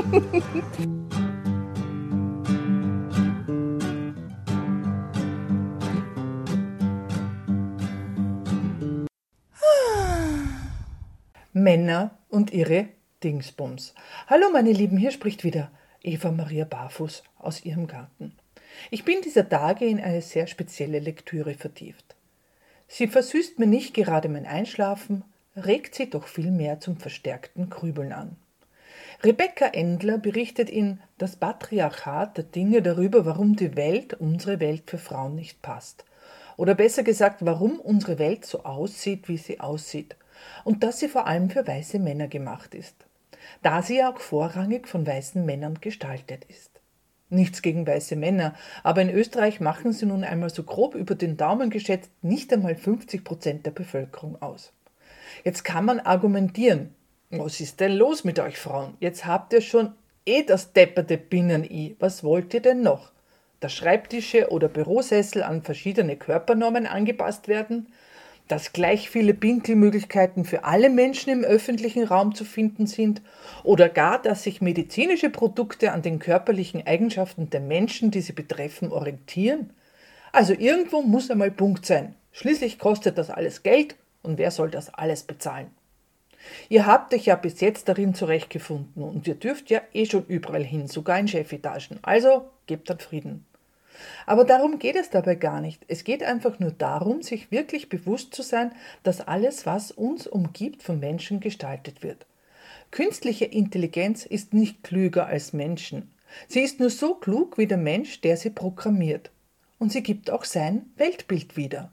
Männer und ihre Dingsbums. Hallo meine Lieben, hier spricht wieder Eva Maria Barfuß aus ihrem Garten. Ich bin dieser Tage in eine sehr spezielle Lektüre vertieft. Sie versüßt mir nicht gerade mein Einschlafen, regt sie doch vielmehr zum verstärkten Grübeln an. Rebecca Endler berichtet in Das Patriarchat der Dinge darüber, warum die Welt, unsere Welt für Frauen nicht passt. Oder besser gesagt, warum unsere Welt so aussieht, wie sie aussieht und dass sie vor allem für weiße Männer gemacht ist, da sie ja auch vorrangig von weißen Männern gestaltet ist. Nichts gegen weiße Männer, aber in Österreich machen sie nun einmal so grob über den Daumen geschätzt nicht einmal 50 Prozent der Bevölkerung aus. Jetzt kann man argumentieren, was ist denn los mit euch Frauen? Jetzt habt ihr schon eh das depperte Binnen-I. Was wollt ihr denn noch? Dass Schreibtische oder Bürosessel an verschiedene Körpernormen angepasst werden? dass gleich viele Pinkelmöglichkeiten für alle Menschen im öffentlichen Raum zu finden sind oder gar, dass sich medizinische Produkte an den körperlichen Eigenschaften der Menschen, die sie betreffen, orientieren? Also irgendwo muss einmal Punkt sein. Schließlich kostet das alles Geld und wer soll das alles bezahlen? Ihr habt euch ja bis jetzt darin zurechtgefunden und ihr dürft ja eh schon überall hin, sogar in Chefetagen. Also gebt dann Frieden. Aber darum geht es dabei gar nicht. Es geht einfach nur darum, sich wirklich bewusst zu sein, dass alles, was uns umgibt, von Menschen gestaltet wird. Künstliche Intelligenz ist nicht klüger als Menschen. Sie ist nur so klug wie der Mensch, der sie programmiert. Und sie gibt auch sein Weltbild wieder.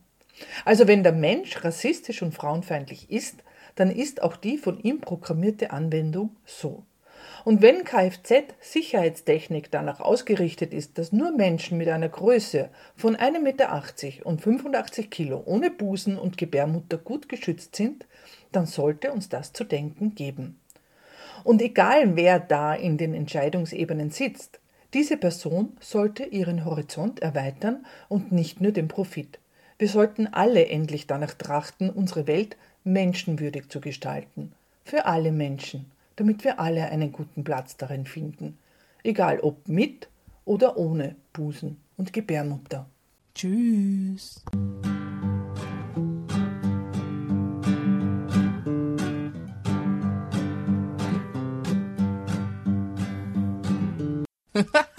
Also wenn der Mensch rassistisch und frauenfeindlich ist, dann ist auch die von ihm programmierte Anwendung so. Und wenn Kfz-Sicherheitstechnik danach ausgerichtet ist, dass nur Menschen mit einer Größe von 1,80 Meter und 85 Kilo ohne Busen und Gebärmutter gut geschützt sind, dann sollte uns das zu denken geben. Und egal wer da in den Entscheidungsebenen sitzt, diese Person sollte ihren Horizont erweitern und nicht nur den Profit. Wir sollten alle endlich danach trachten, unsere Welt menschenwürdig zu gestalten. Für alle Menschen damit wir alle einen guten Platz darin finden, egal ob mit oder ohne Busen und Gebärmutter. Tschüss.